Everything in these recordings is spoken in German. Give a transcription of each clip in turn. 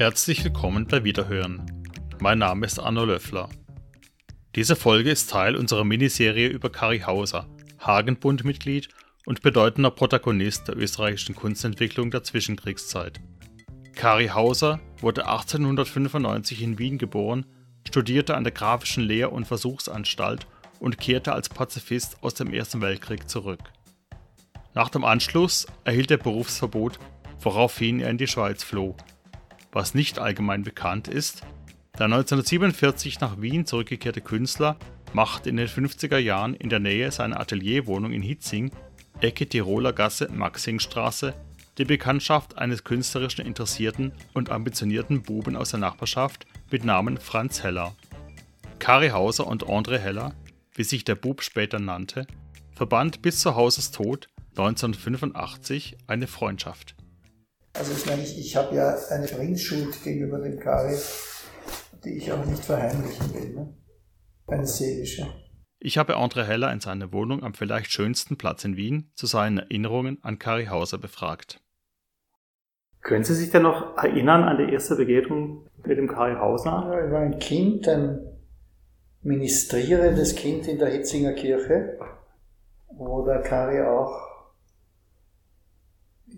Herzlich willkommen bei Wiederhören. Mein Name ist Arno Löffler. Diese Folge ist Teil unserer Miniserie über Kari Hauser, Hagenbund-Mitglied und bedeutender Protagonist der österreichischen Kunstentwicklung der Zwischenkriegszeit. Kari Hauser wurde 1895 in Wien geboren, studierte an der Graphischen Lehr- und Versuchsanstalt und kehrte als Pazifist aus dem Ersten Weltkrieg zurück. Nach dem Anschluss erhielt er Berufsverbot, woraufhin er in die Schweiz floh. Was nicht allgemein bekannt ist, der 1947 nach Wien zurückgekehrte Künstler machte in den 50er Jahren in der Nähe seiner Atelierwohnung in Hitzing, Ecke Tiroler Gasse, Maxingstraße, die Bekanntschaft eines künstlerischen interessierten und ambitionierten Buben aus der Nachbarschaft mit Namen Franz Heller. Kari Hauser und André Heller, wie sich der Bub später nannte, verband bis zu Hausers Tod 1985 eine Freundschaft. Also ich meine, ich, ich habe ja eine Bringschuld gegenüber dem Kari, die ich auch nicht verheimlichen will. Ne? Eine seelische. Ich habe André Heller in seiner Wohnung am vielleicht schönsten Platz in Wien zu seinen Erinnerungen an Kari Hauser befragt. Können Sie sich denn noch erinnern an die erste Begegnung mit dem Kari Hauser? Ja, ich war ein Kind, ein ministrierendes Kind in der Hitzinger Kirche, wo der Kari auch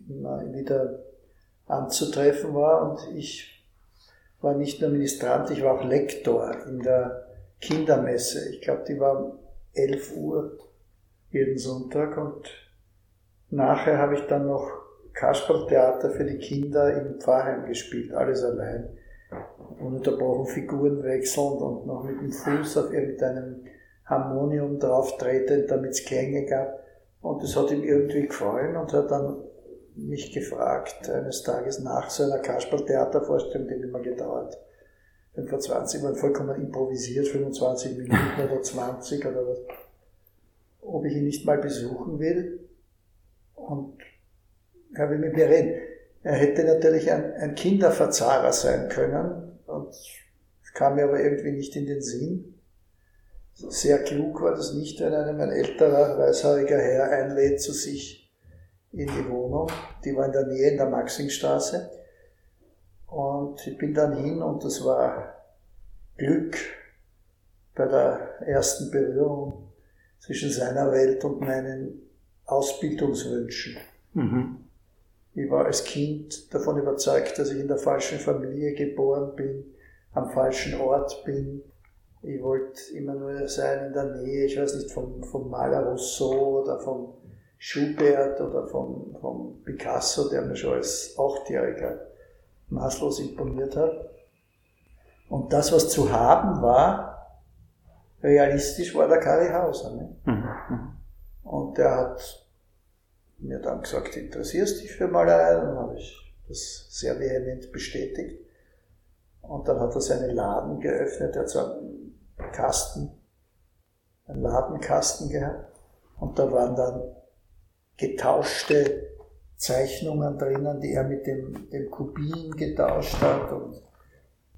immer wieder anzutreffen war und ich war nicht nur Ministrant, ich war auch Lektor in der Kindermesse. Ich glaube, die war um 11 Uhr jeden Sonntag und nachher habe ich dann noch Kasperltheater für die Kinder im Pfarrheim gespielt, alles allein. Ununterbrochen Figuren wechselnd und noch mit dem Fuß auf irgendeinem Harmonium drauf tretend, damit es Klänge gab. Und das hat ihm irgendwie gefallen und hat dann mich gefragt, eines Tages nach so einer Kasperl-Theatervorstellung, die immer gedauert. 25 waren vollkommen improvisiert, 25 Minuten oder 20 oder was, ob ich ihn nicht mal besuchen will. Und habe mich bereden. Er hätte natürlich ein, ein Kinderverzahrer sein können und kam mir aber irgendwie nicht in den Sinn. Sehr klug war das nicht, wenn einem ein älterer, weißhaariger Herr einlädt zu sich in die Wohnung. Die war in der Nähe in der Maxingstraße. Und ich bin dann hin und das war Glück bei der ersten Berührung zwischen seiner Welt und meinen Ausbildungswünschen. Mhm. Ich war als Kind davon überzeugt, dass ich in der falschen Familie geboren bin, am falschen Ort bin. Ich wollte immer nur sein in der Nähe, ich weiß nicht, vom, vom Maler Rousseau oder vom Schubert oder vom, vom Picasso, der mir schon als Achtjähriger maßlos imponiert hat. Und das, was zu haben war, realistisch war der Kari Hauser. Ne? Mhm. Und der hat mir dann gesagt, interessierst dich für Malerei? Dann habe ich das sehr vehement bestätigt. Und dann hat er seinen Laden geöffnet, er hat so einen Kasten, einen Ladenkasten gehabt. Und da waren dann getauschte Zeichnungen drinnen, die er mit dem, dem Kubin getauscht hat und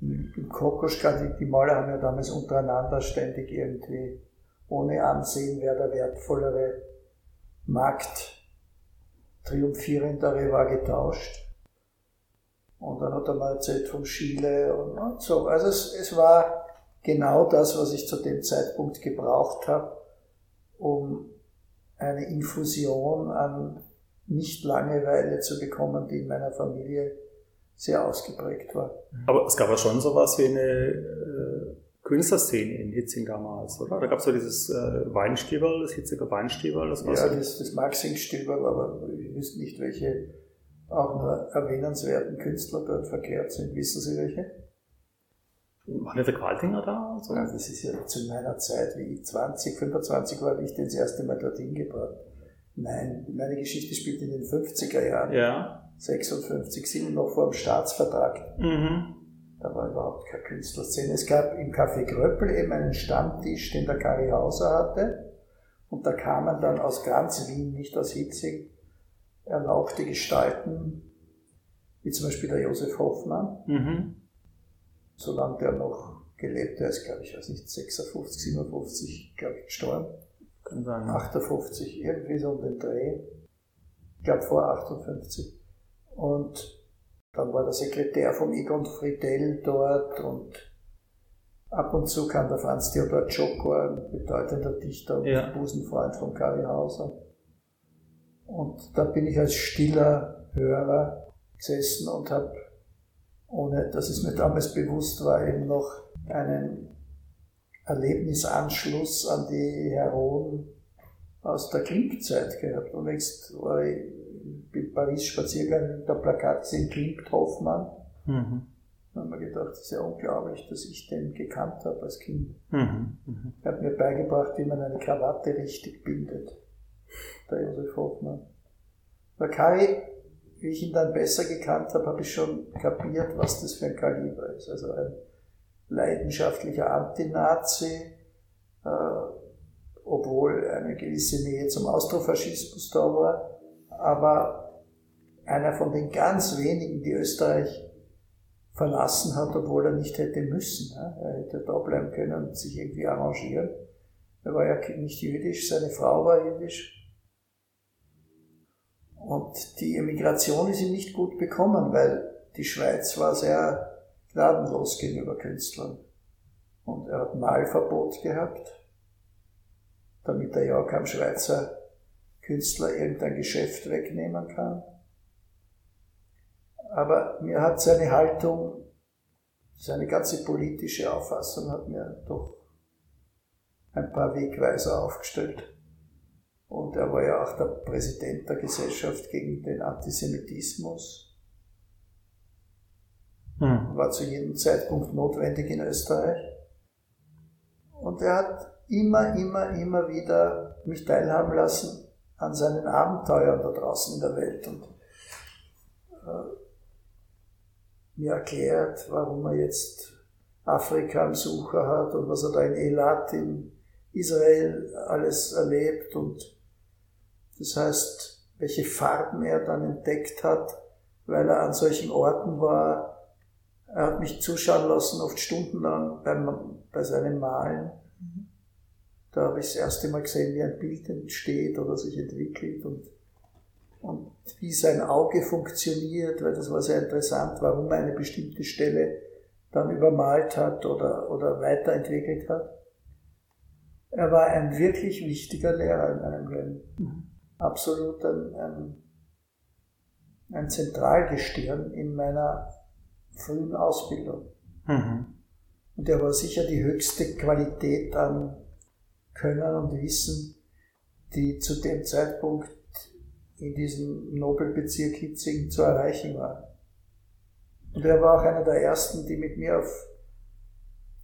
im Kokoschka, die, die Maler haben ja damals untereinander ständig irgendwie ohne Ansehen, wer der wertvollere Markt triumphierendere war, getauscht. Und dann hat er mal erzählt vom Chile und, und so. Also es, es war genau das, was ich zu dem Zeitpunkt gebraucht habe, um eine Infusion an Nicht-Langeweile zu bekommen, die in meiner Familie sehr ausgeprägt war. Aber es gab ja schon sowas wie eine äh, Künstlerszene in Hitzing damals, oder? Da gab es so dieses äh, Weinstiebel, das Hitziger Weinstiebel. Das war ja, so das, das Maxing-Stiebel, aber ich wüsste nicht, welche auch nur erwähnenswerten Künstler dort verkehrt sind. Wissen Sie welche? War nicht der Qualtinger da? Also? Ja, das ist ja zu meiner Zeit, wie ich 20, 25 war, wie ich den das erste Mal dorthin gebracht. Nein, meine Geschichte spielt in den 50er Jahren. Ja. 56, sind noch vor dem Staatsvertrag. Mhm. Da war überhaupt keine Künstlerszene. Es gab im Café Gröppel eben einen Stammtisch, den der Kari Hauser hatte. Und da kamen dann aus ganz Wien, nicht aus Hitzig, erlauchte Gestalten, wie zum Beispiel der Josef Hoffmann. Mhm solange der noch gelebt hat, ist, glaube ich, weiß nicht, 56, 57, glaube ich, gestorben. Kann sein. 58, irgendwie so um den Dreh. Ich glaube vor 58. Und Dann war der Sekretär vom Egon Friedel dort und ab und zu kam der Franz Theodor Czoko, ein bedeutender Dichter und ja. Busenfreund von Kari Hauser. Und da bin ich als stiller Hörer gesessen und habe, ohne dass es mir damals bewusst war, eben noch einen Erlebnisanschluss an die Heroen aus der Klimpzeit gehabt. Und jetzt war ich in Paris Spaziergang, der Plakat gesehen, Klimpt Hoffmann. Mhm. Da haben wir gedacht, das ist ja unglaublich, dass ich den gekannt habe als Kind. Mhm. Mhm. Er hat mir beigebracht, wie man eine Krawatte richtig bindet. Der Josef Hoffmann. Bei Kai, wie ich ihn dann besser gekannt habe, habe ich schon kapiert, was das für ein Kaliber ist. Also ein leidenschaftlicher Antinazi, äh, obwohl eine gewisse Nähe zum Austrofaschismus da war, aber einer von den ganz wenigen, die Österreich verlassen hat, obwohl er nicht hätte müssen. Er hätte da bleiben können und sich irgendwie arrangieren. Er war ja nicht jüdisch, seine Frau war jüdisch. Und die Emigration ist ihm nicht gut bekommen, weil die Schweiz war sehr gnadenlos gegenüber Künstlern. Und er hat Malverbot gehabt, damit er ja keinem Schweizer Künstler irgendein Geschäft wegnehmen kann. Aber mir hat seine Haltung, seine ganze politische Auffassung hat mir doch ein paar Wegweiser aufgestellt. Und er war ja auch der Präsident der Gesellschaft gegen den Antisemitismus. Hm. War zu jedem Zeitpunkt notwendig in Österreich. Und er hat immer, immer, immer wieder mich teilhaben lassen an seinen Abenteuern da draußen in der Welt und äh, mir erklärt, warum er jetzt Afrika am Sucher hat und was er da in Elat in Israel alles erlebt und das heißt, welche Farben er dann entdeckt hat, weil er an solchen Orten war. Er hat mich zuschauen lassen, oft stundenlang beim, bei seinem Malen. Da habe ich das erste Mal gesehen, wie ein Bild entsteht oder sich entwickelt und, und wie sein Auge funktioniert, weil das war sehr interessant, warum er eine bestimmte Stelle dann übermalt hat oder, oder weiterentwickelt hat. Er war ein wirklich wichtiger Lehrer in meinem Leben. Mhm. Absolut ein, ein, ein Zentralgestirn in meiner frühen Ausbildung. Mhm. Und er war sicher die höchste Qualität an können und Wissen, die zu dem Zeitpunkt in diesem Nobelbezirk Hitzing zu erreichen war. Und er war auch einer der ersten, die mit mir auf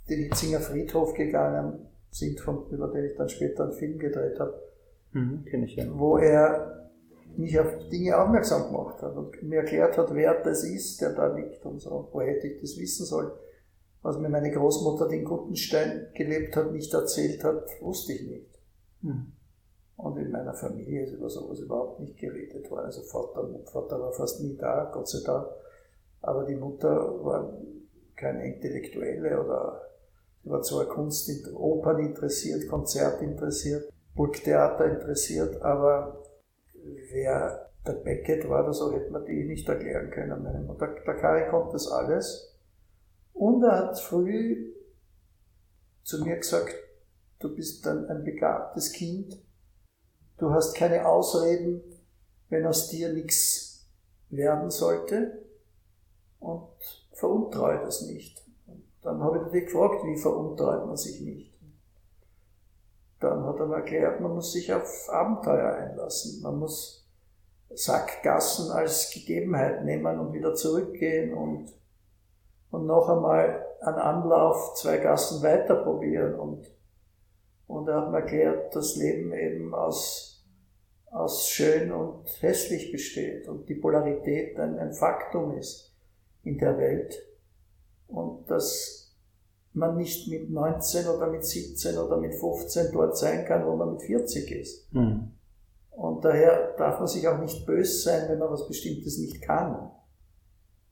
den Hitzinger Friedhof gegangen sind, von, über den ich dann später einen Film gedreht habe. Mhm, Kenne ich ja. Wo er mich auf Dinge aufmerksam gemacht hat und mir erklärt hat, wer das ist, der da liegt und so. Wo hätte ich das wissen sollen? was mir meine Großmutter, die in Guttenstein gelebt hat, nicht erzählt hat, wusste ich nicht. Mhm. Und in meiner Familie ist über sowas überhaupt nicht geredet worden. Also Vater, Vater war fast nie da, Gott sei Dank. Aber die Mutter war keine Intellektuelle oder sie war zwar Kunst, Opern interessiert, Konzert interessiert, Burgtheater interessiert, aber wer der Beckett war oder so, hätte man die nicht erklären können. Meine Mutter, der Kari kommt das alles und er hat früh zu mir gesagt, du bist ein, ein begabtes Kind, du hast keine Ausreden, wenn aus dir nichts werden sollte und veruntreue das nicht. Und dann habe ich dich gefragt, wie veruntreut man sich nicht? Dann hat er mir erklärt, man muss sich auf Abenteuer einlassen, man muss Sackgassen als Gegebenheit nehmen und wieder zurückgehen und und noch einmal an Anlauf zwei Gassen weiter probieren. Und, und er hat mir erklärt, dass Leben eben aus, aus schön und hässlich besteht und die Polarität ein, ein Faktum ist in der Welt. Und dass man nicht mit 19 oder mit 17 oder mit 15 dort sein kann, wo man mit 40 ist. Mhm. Und daher darf man sich auch nicht böse sein, wenn man was Bestimmtes nicht kann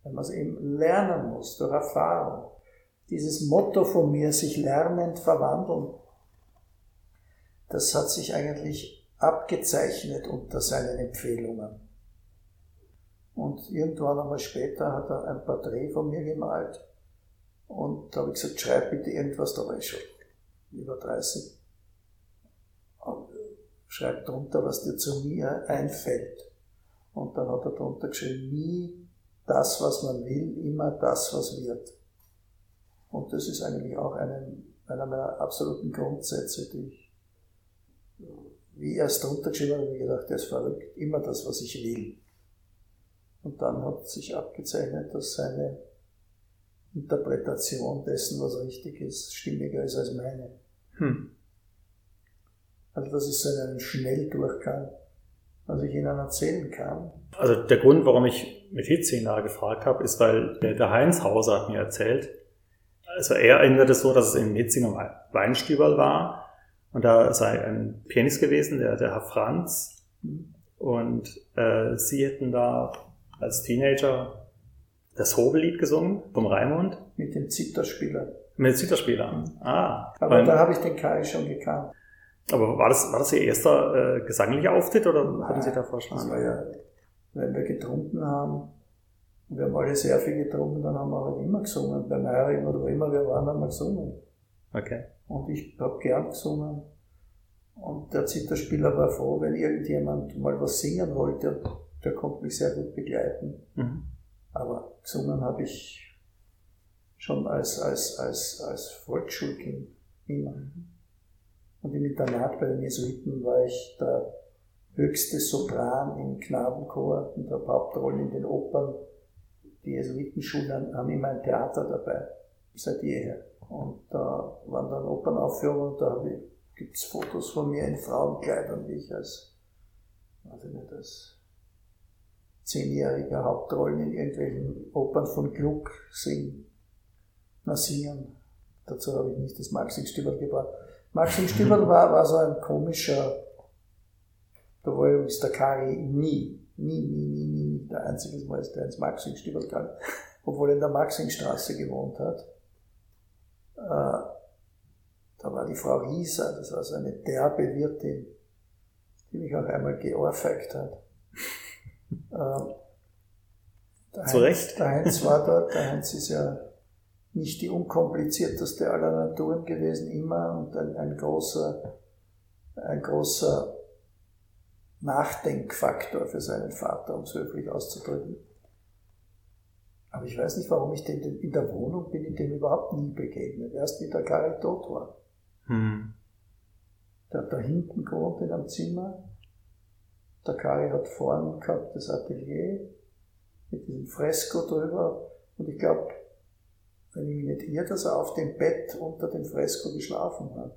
wenn man es eben lernen muss durch Erfahrung. Dieses Motto von mir, sich lernend verwandeln, das hat sich eigentlich abgezeichnet unter seinen Empfehlungen. Und irgendwann einmal später hat er ein Porträt von mir gemalt. Und da habe ich gesagt, schreib bitte irgendwas, da war ich schon über 30. Und schreib drunter, was dir zu mir einfällt. Und dann hat er drunter geschrieben, nie das, was man will, immer das, was wird. Und das ist eigentlich auch einen, einer meiner absoluten Grundsätze, die ich, wie er es drunter geschrieben hat, habe ich gedacht, der ist verrückt, immer das, was ich will. Und dann hat sich abgezeichnet, dass seine Interpretation dessen, was richtig ist, stimmiger ist als meine. Hm. Also das ist so ein Schnelldurchgang, was ich Ihnen erzählen kann. Also der Grund, warum ich mit Hitzing gefragt habe, ist, weil der Heinz Hauser hat mir erzählt, also er erinnert es so, dass es in Hitzinger Weinstüberl war und da sei ein Pianist gewesen, der, der Herr Franz und äh, sie hätten da als Teenager das Hobellied gesungen vom Raimund. Mit dem Zitterspieler. Mit dem Zitterspieler. Ah. Aber da habe ich den Kai schon gekannt. Aber war das, war das Ihr erster äh, gesanglicher Auftritt oder Nein, hatten Sie da vorschlagen? Das war ja, wenn wir getrunken haben, wir haben alle sehr viel getrunken, dann haben wir halt immer gesungen. Beim Heirigen oder wo immer wir waren, haben wir gesungen. Okay. Und ich habe gern gesungen. Und der Zitterspieler war froh, wenn irgendjemand mal was singen wollte. Der konnte mich sehr gut begleiten. Mhm. Aber gesungen habe ich schon als, als, als, als Volksschulkind immer. Und im Internat bei den Jesuiten war ich der höchste Sopran im Knabenchor und habe Hauptrollen in den Opern. Die Jesuitenschulen haben immer ein Theater dabei, seit jeher. Und da waren dann Opernaufführungen da gibt es Fotos von mir in Frauenkleidern, wie ich als, weiß ich nicht, als zehnjähriger Hauptrollen in irgendwelchen Opern von Gluck singen. Na, singen. Dazu habe ich nicht das Maxim Stüberl gebracht. Maxim Stüberl war, war so ein komischer, da war übrigens der Kari nie, nie, nie, nie, nie, der einzige Mal, der ins Maxim Stüberl kam, obwohl er in der Maximstraße gewohnt hat. Äh, da war die Frau Rieser, das war so eine derbe Wirtin, die mich auch einmal geohrfeigt hat. Der Zu Heinz, Recht. Der Heinz war dort, der Heinz ist ja nicht die unkomplizierteste aller Naturen gewesen, immer und ein, ein großer, ein großer Nachdenkfaktor für seinen Vater, um es höflich auszudrücken. Aber ich weiß nicht, warum ich den, in der Wohnung bin, in dem überhaupt nie begegnet. Erst wie der Karl tot war. Hm. Der hat da hinten gewohnt in einem Zimmer der Kari hat vorn gehabt das Atelier mit diesem Fresko drüber. Und ich glaube, wenn ich mich nicht irre, dass er auf dem Bett unter dem Fresko geschlafen hat.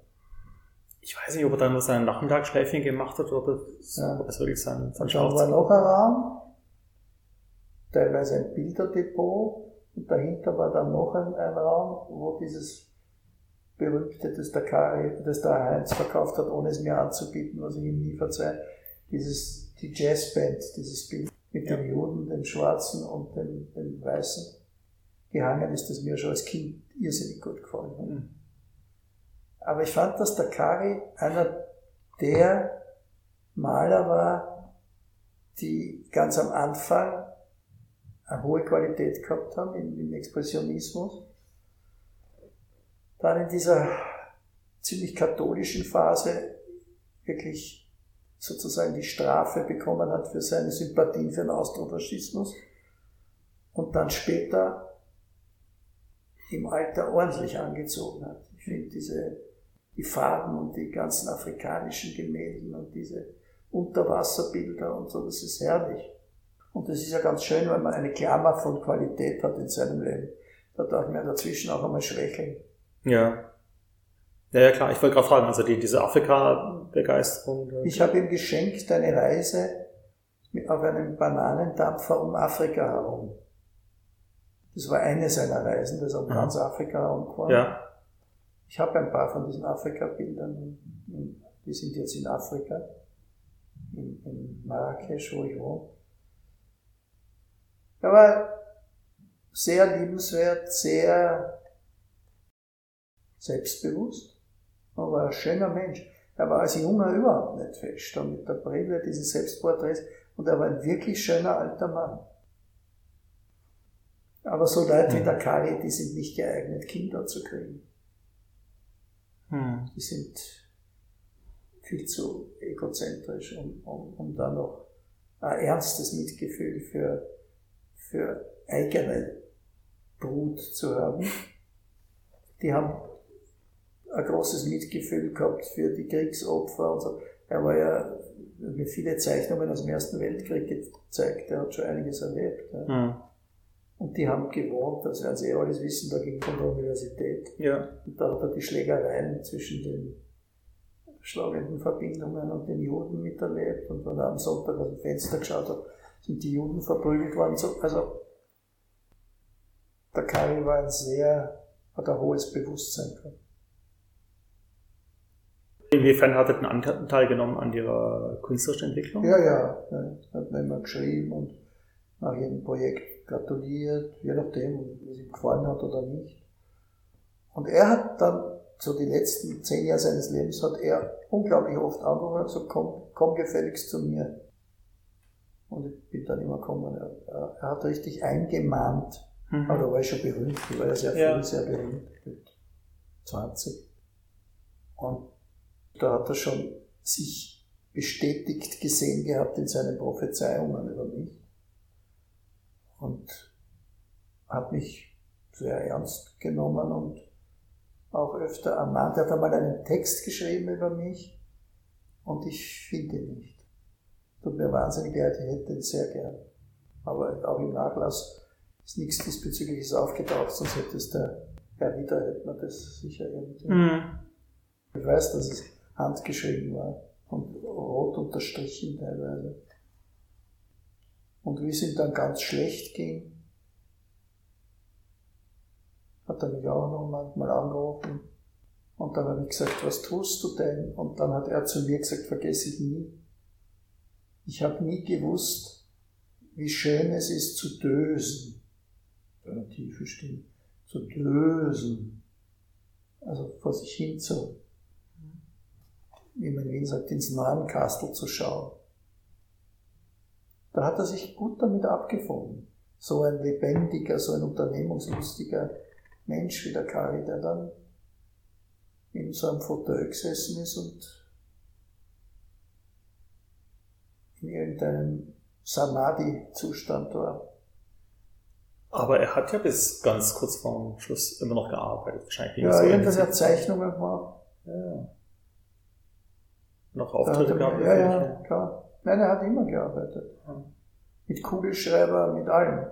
Ich weiß nicht, ob er dann nur seinen Nachmittagsschläfchen gemacht hat oder ja. ob es wirklich sein, sein Dann war noch ein Raum, teilweise ein Bilderdepot und dahinter war dann noch ein, ein Raum, wo dieses berühmte, das der, Kari, das der Heinz verkauft hat, ohne es mir anzubieten, was ich ihm nie verzeihe, dieses, die Jazzband, dieses Bild mit den Juden, den Schwarzen und den, den Weißen gehangen ist, das mir schon als Kind irrsinnig gut gefallen hat. Mhm. Aber ich fand, dass der Kari einer der Maler war, die ganz am Anfang eine hohe Qualität gehabt haben im, im Expressionismus. Dann in dieser ziemlich katholischen Phase wirklich sozusagen die Strafe bekommen hat für seine Sympathien für den Austrofaschismus und dann später im Alter ordentlich angezogen hat. Ich finde diese, die Farben und die ganzen afrikanischen Gemälden und diese Unterwasserbilder und so, das ist herrlich. Und das ist ja ganz schön, wenn man eine Klammer von Qualität hat in seinem Leben. Da darf man ja dazwischen auch einmal schwächeln. Ja. Ja, ja klar, ich wollte gerade fragen, also die, diese Afrika-Begeisterung. Ich habe ihm geschenkt eine Reise auf einem Bananendampfer um Afrika herum. Das war eine seiner Reisen, das um mhm. ganz Afrika herumgefahren. Ja. Ich habe ein paar von diesen Afrika-Bildern, die sind jetzt in Afrika, in, in Marrakesch, wo ich wohne. Er war sehr liebenswert, sehr selbstbewusst. Er war ein schöner Mensch. Er war als Junger überhaupt nicht fest. Und mit der Brille, diese Selbstporträts. Und er war ein wirklich schöner alter Mann. Aber so Leute wie der Kari, die sind nicht geeignet, Kinder zu kriegen. Hm. Die sind viel zu egozentrisch, um, um, um da noch ein ernstes Mitgefühl für, für eigene Brut zu haben. Die haben ein großes Mitgefühl gehabt für die Kriegsopfer und so. Er war ja mir viele Zeichnungen aus dem Ersten Weltkrieg gezeigt, er hat schon einiges erlebt. Ja. Hm. Und die haben gewohnt, das werden Sie eh alles wissen, da ging von der Universität. Ja. Und da hat er die Schlägereien zwischen den schlagenden Verbindungen und den Juden miterlebt. Und wenn er am Sonntag aus dem Fenster geschaut hat, sind die Juden verprügelt worden. So, also der Kari war ein sehr, hat ein hohes Bewusstsein gehabt. Inwiefern hat er den Anteil genommen an ihrer künstlerischen Entwicklung? Ja, ja, ja. Hat mir immer geschrieben und nach jedem Projekt gratuliert, je nachdem, wie es ihm gefallen hat oder nicht. Und er hat dann, so die letzten zehn Jahre seines Lebens, hat er unglaublich oft angerufen und gesagt, komm, komm gefälligst zu mir. Und ich bin dann immer gekommen. Er, er hat richtig eingemahnt. Mhm. Aber da war ich schon berühmt. Ich war ja sehr früh Ja. sehr berühmt. Mit 20. Und da hat er schon sich bestätigt gesehen gehabt in seinen Prophezeiungen über mich. Und hat mich sehr ernst genommen und auch öfter ermahnt. Er hat einmal einen Text geschrieben über mich und ich finde ihn nicht. Tut mir wahnsinnig leid, ich hätte ihn sehr gern. Aber auch im Nachlass ist nichts diesbezügliches aufgetaucht, sonst hätte es der Herr Wieder, hätte man das sicher irgendwie. Mhm. Ich weiß, dass es handgeschrieben war und rot unterstrichen teilweise. Und wie es ihm dann ganz schlecht ging, hat er mich auch noch manchmal angerufen. Und dann habe ich gesagt, was tust du denn? Und dann hat er zu mir gesagt, vergesse ich nie. Ich habe nie gewusst, wie schön es ist zu dösen. Eine tiefe Stimme. Zu dösen. Also vor sich hin zu, wie man Wien sagt, ins Narrenkastel zu schauen. Da hat er sich gut damit abgefunden. So ein lebendiger, so ein unternehmungslustiger Mensch wie der Kari, der dann in so einem Fauteuil gesessen ist und in irgendeinem Samadhi-Zustand war. Aber er hat ja bis ganz kurz vorm Schluss immer noch gearbeitet. Wahrscheinlich Ja, irgendwas hat Zeichnungen gemacht. Ja. Noch Auftritte gehabt. Ja, ja, klar. Nein, er hat immer gearbeitet. Mit Kugelschreiber, mit allem.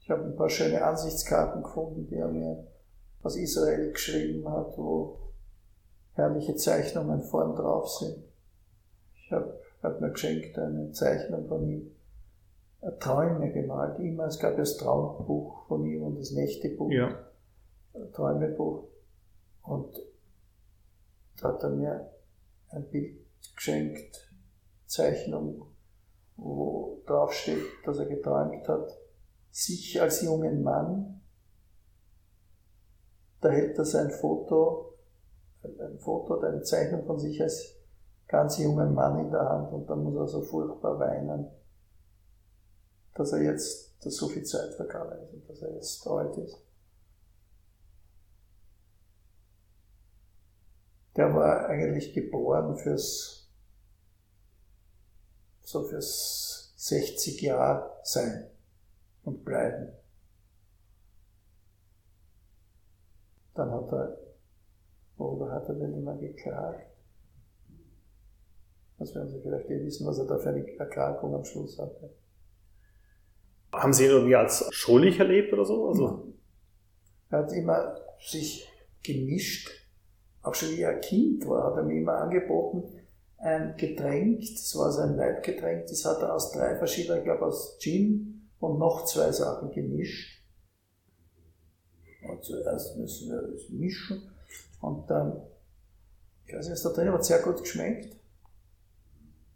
Ich habe ein paar schöne Ansichtskarten gefunden, die er mir aus Israel geschrieben hat, wo herrliche Zeichnungen vorn drauf sind. Ich habe hat mir geschenkt eine Zeichnung von ihm, Träume gemalt, immer. Es gab ja das Traumbuch von ihm und das Nächtebuch, Ja. Träumebuch. Und da hat er mir ein Bild geschenkt, Zeichnung, wo drauf steht, dass er geträumt hat, sich als jungen Mann, da hält er sein Foto, ein Foto eine Zeichnung von sich als ganz jungen Mann in der Hand und dann muss er so furchtbar weinen, dass er jetzt, dass so viel Zeit vergangen ist und dass er jetzt alt ist. Der war eigentlich geboren fürs, so fürs 60 Jahre sein und bleiben. Dann hat er, worüber hat er denn immer geklagt? Das werden Sie vielleicht eh wissen, was er da für eine Erkrankung am Schluss hatte. Haben Sie ihn irgendwie als schuldig erlebt oder so? Also, Er hat immer sich gemischt, auch schon wie ein Kind war, hat er mir immer angeboten, ein Getränk, das war sein Leibgetränk, das hat er aus drei verschiedenen, ich glaube aus Gin und noch zwei Sachen gemischt. Und zuerst müssen wir das mischen und dann, ich weiß nicht, was da drin hat sehr gut geschmeckt.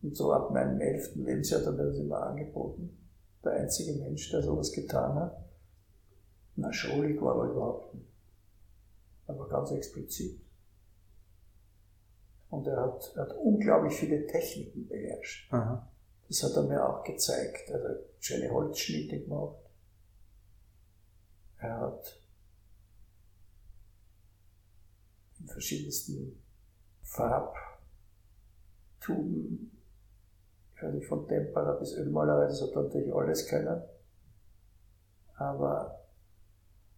Und so ab meinem elften Lebensjahr hat er mir das immer angeboten. Der einzige Mensch, der sowas getan hat. Na, schuldig war er überhaupt nicht. Aber ganz explizit. Und er hat, er hat unglaublich viele Techniken beherrscht. aha. Das hat er mir auch gezeigt. Er hat schöne Holzschnitte gemacht. Er hat in verschiedensten Farbtuben, ich weiß nicht, von Tempera bis Ölmalerei, das hat er natürlich alles können. Aber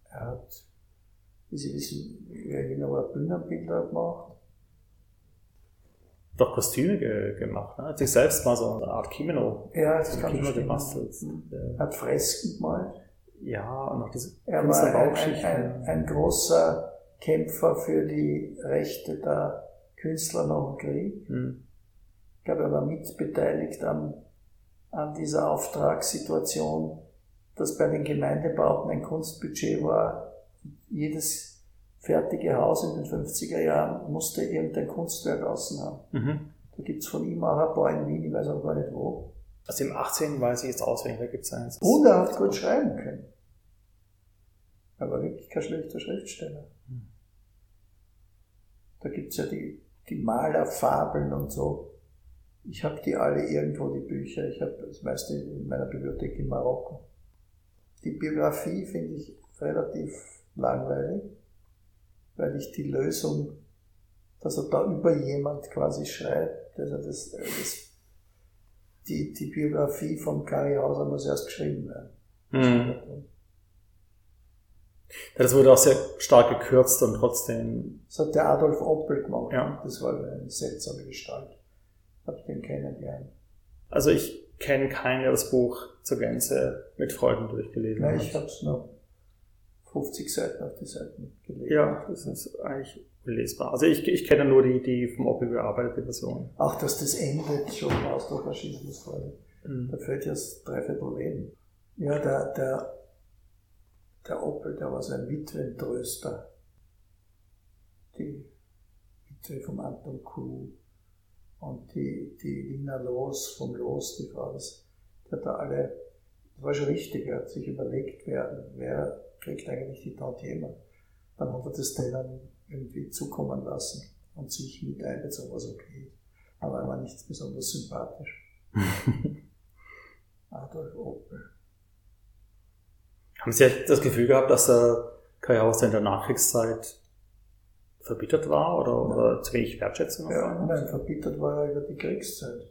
er hat, wie Sie wissen, ich erinnere, Bühnenbilder gemacht doch Kostüme ge gemacht. Ne? Hat sich selbst mal so eine Art Kimono, ja, das kann Kimono gebastelt. Er hat Fresken gemalt. Ja, und auch diese Er war ein, ein, ein, großer Kämpfer für die Rechte der Künstler nach dem Krieg. Hm. Ich glaube, er war mitbeteiligt an, an dieser Auftragssituation, dass bei den Gemeindebauten ein Kunstbudget war. Jedes fertige Haus in den 50er Jahren musste irgendein Kunstwerk außen haben. Mhm. Da gibt es von ihm auch ein paar in Wien, ich weiß auch gar nicht wo. Also im 18. weiß ich jetzt auswendig, da gibt es eins. Und er hat gut schreiben können. Er war wirklich kein schlechter Schriftsteller. Mhm. Da gibt es ja die, die Malerfabeln und so. Ich habe die alle irgendwo, die Bücher. Ich habe das meiste in meiner Bibliothek in Marokko. Die Biografie finde ich relativ langweilig weil ich die Lösung, dass er da über jemand quasi schreibt, also das, das, die, die Biografie von Kari Hauser muss erst geschrieben werden. Mhm. Das wurde auch sehr stark gekürzt und trotzdem. Das hat der Adolf Oppel gemacht. Ja. Das war eine seltsame Gestalt. Hab den kennengelernt. Also ich kenne kein das Buch zur Gänze mit Freuden durchgelesen. Nein, ich habe es noch 50 Seiten auf die Seiten gelegt. Ja, das ist eigentlich lesbar. Also ich, ich kenne nur die, die vom Opel bearbeitete Version. Auch dass das endet schon aus der Faschismusfreude. Mhm. Da fällt jetzt dreiviertel Leben. Ja, der, der, der Opel, der war so ein Witwentröster. Die Witwe vom Anton Kuh und die, die Lina Los vom Los, die Frau, das, die hat da alle, das war schon richtig, er hat sich überlegt, wer, wer kriegt eigentlich die Tantieme. Dann hat er das denen irgendwie zukommen lassen und sich mit einbezogen, was okay ist. Aber er war nicht besonders sympathisch. Adolf Opel. Haben Sie das Gefühl gehabt, dass der Kai Hauser in der Nachkriegszeit verbittert war oder, oder zu wenig Wertschätzung? Ja, nein, verbittert war er über die Kriegszeit.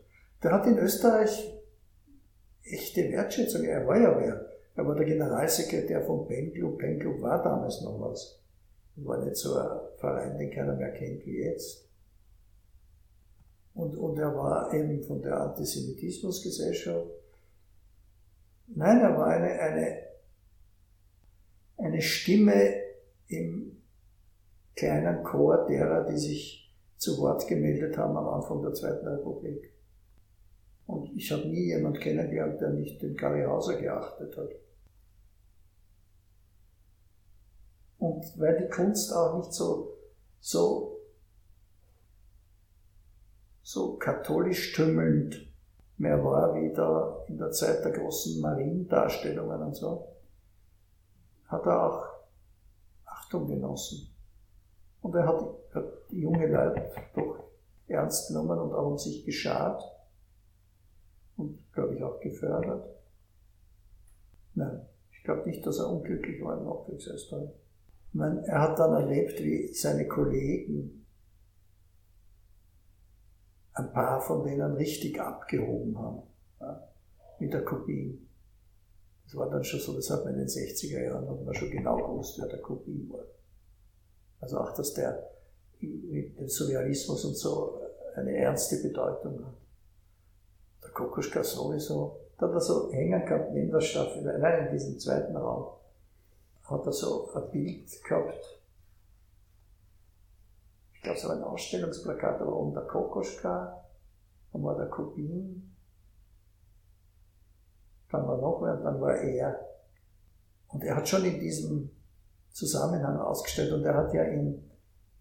Der hat in Österreich echte Wertschätzung, er war ja wer. Er war der Generalsekretär von Penclub. Penclub war damals noch was. War nicht so ein Verein, den keiner mehr kennt wie jetzt. Und, und er war eben von der Antisemitismusgesellschaft. Nein, er war eine, eine, eine Stimme im kleinen Chor derer, die sich zu Wort gemeldet haben am Anfang der Zweiten Republik. Und ich habe nie jemanden kennengelernt, der nicht den Gary Hauser geachtet hat. Und weil die Kunst auch nicht so, so, so katholisch tümmelnd mehr war wie da in der Zeit der großen Mariendarstellungen und so, hat er auch Achtung genossen. Und er hat, hat die junge Leute doch ernst genommen und auch um sich geschart und, glaube ich, auch gefördert. Nein, ich glaube nicht, dass er unglücklich war im Nachkriegsösterreich. Man, er hat dann erlebt, wie seine Kollegen, ein paar von denen richtig abgehoben haben, ja, mit der Kubin. Das war dann schon so, das hat man in den 60er Jahren, hat man schon genau gewusst, wer der Kubin war. Also auch, dass der mit dem Surrealismus und so eine ernste Bedeutung hat. Kokoschka sowieso, da hat er so hängen gehabt neben der Staffel, nein, in diesem zweiten Raum. Hat er so ein Bild gehabt. Ich glaube, es war ein Ausstellungsplakat, aber um der Kokoschka, dann war der Kubin, dann war noch wer, dann war er. Und er hat schon in diesem Zusammenhang ausgestellt. Und er hat ja in,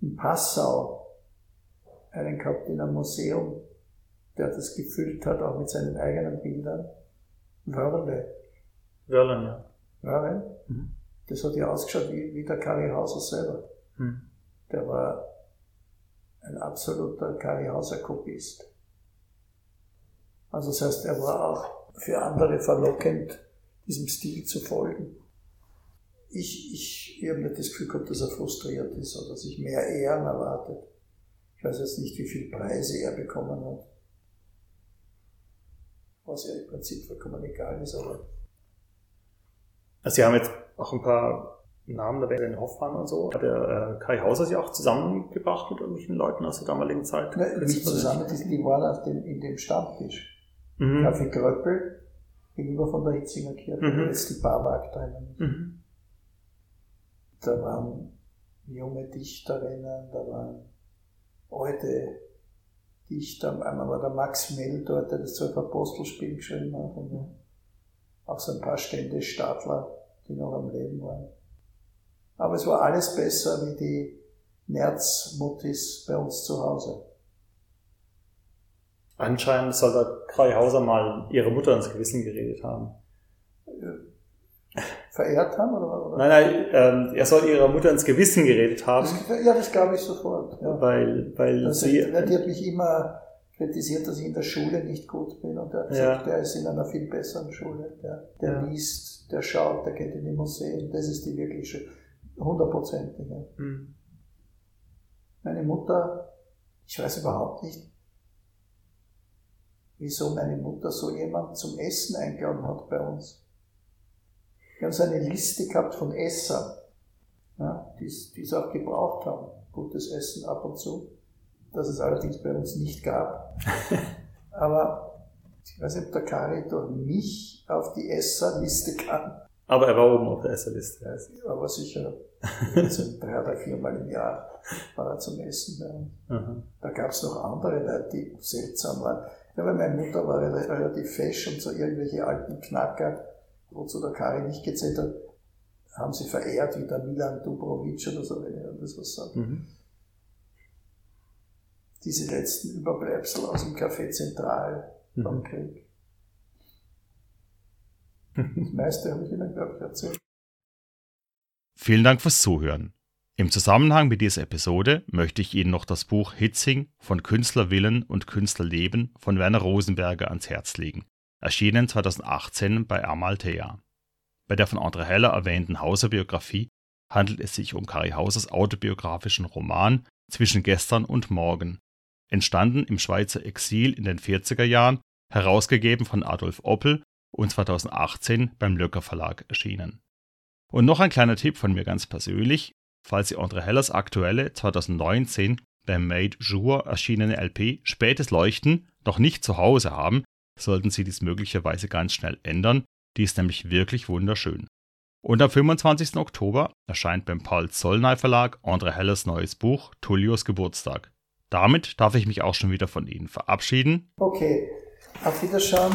in Passau einen gehabt in einem Museum, der das gefüllt hat, auch mit seinen eigenen Bildern. Wörle. Wörle, ja. Wörle. Mhm. Das hat ja ausgeschaut wie, wie der Kari Hauser selber. Hm. Der war ein absoluter Kari Hauser Kopist. Also das heißt, er war auch für andere verlockend, diesem Stil zu folgen. Ich, ich, ich habe nicht das Gefühl gehabt, dass er frustriert ist oder sich mehr Ehren erwartet. Ich weiß jetzt nicht, wie viele Preise er bekommen hat. Was ja im Prinzip vollkommen egal ist, aber. Also Sie haben jetzt auch ein paar Namen, da wäre Hoffmann und so. Hat der äh, Kai Hauser sich auch zusammengebracht mit irgendwelchen Leuten aus der damaligen Zeit? Nein, nicht zusammen, die, die waren auf dem, in dem Stammtisch. Mhm. Kaffee Gröppel, gegenüber von der Hitzinger Kirche, mhm. jetzt die Barmark drinnen. Mhm. Da waren junge Dichterinnen, da waren alte Dichter. Einmal war der Max Mell dort, der das zwölf Apostelspiel geschrieben hat. Und auch so ein paar Stände Stadler, die noch am Leben waren. Aber es war alles besser wie die Nerzmuttis bei uns zu Hause. Anscheinend soll der Kai Hauser mal ihre Mutter ins Gewissen geredet haben. Verehrt haben? Oder, oder? Nein, nein, ähm, er soll ihrer Mutter ins Gewissen geredet haben. Das, ja, das glaube ich sofort. Ja. Weil, weil also, sie. Die hat mich immer kritisiert, dass ich in der Schule nicht gut bin und er hat gesagt, ja. der ist in einer viel besseren Schule. Der, der ja. liest, der schaut, der geht in die Museen. Das ist die wirkliche hundertprozentige. Mhm. Meine Mutter, ich weiß überhaupt nicht, wieso meine Mutter so jemand zum Essen eingeladen hat bei uns. Wir haben so eine Liste gehabt von Essern, ja, die es auch gebraucht haben. Gutes Essen ab und zu, das es allerdings bei uns nicht gab. Aber ich weiß nicht, ob der Kari durch mich auf die Esserliste kann. Aber er war oben auf der Esserliste. Ja, aber sicher so drei oder viermal im Jahr war er zum Essen bei uns. Mhm. Da gab es noch andere Leute, die seltsam waren. Ja, weil meine Mutter war relativ fesch und so irgendwelche alten Knacker, wozu der Kari nicht gezählt hat, haben sie verehrt, wie der Milan Dubrovic oder so, wenn er das was sagt. Mhm. Diese letzten Überbleibsel aus dem Café Zentral mhm. vom Krieg. Das meiste habe ich Ihnen, glaube ich, erzählt. Vielen Dank fürs Zuhören. Im Zusammenhang mit dieser Episode möchte ich Ihnen noch das Buch Hitzing von Künstlerwillen und Künstlerleben von Werner Rosenberger ans Herz legen, erschienen 2018 bei Amalthea. Bei der von André Heller erwähnten Hauser-Biografie handelt es sich um Kari Hausers autobiografischen Roman Zwischen gestern und morgen, entstanden im Schweizer Exil in den 40er Jahren, herausgegeben von Adolf Oppel und 2018 beim Löcker Verlag erschienen. Und noch ein kleiner Tipp von mir ganz persönlich, falls Sie André Hellers aktuelle 2019 beim Made Jour erschienene LP Spätes Leuchten noch nicht zu Hause haben, sollten Sie dies möglicherweise ganz schnell ändern, die ist nämlich wirklich wunderschön. Und am 25. Oktober erscheint beim Paul Zollnay Verlag André Hellers neues Buch Tullios Geburtstag. Damit darf ich mich auch schon wieder von Ihnen verabschieden. Okay, auf Wiederschauen.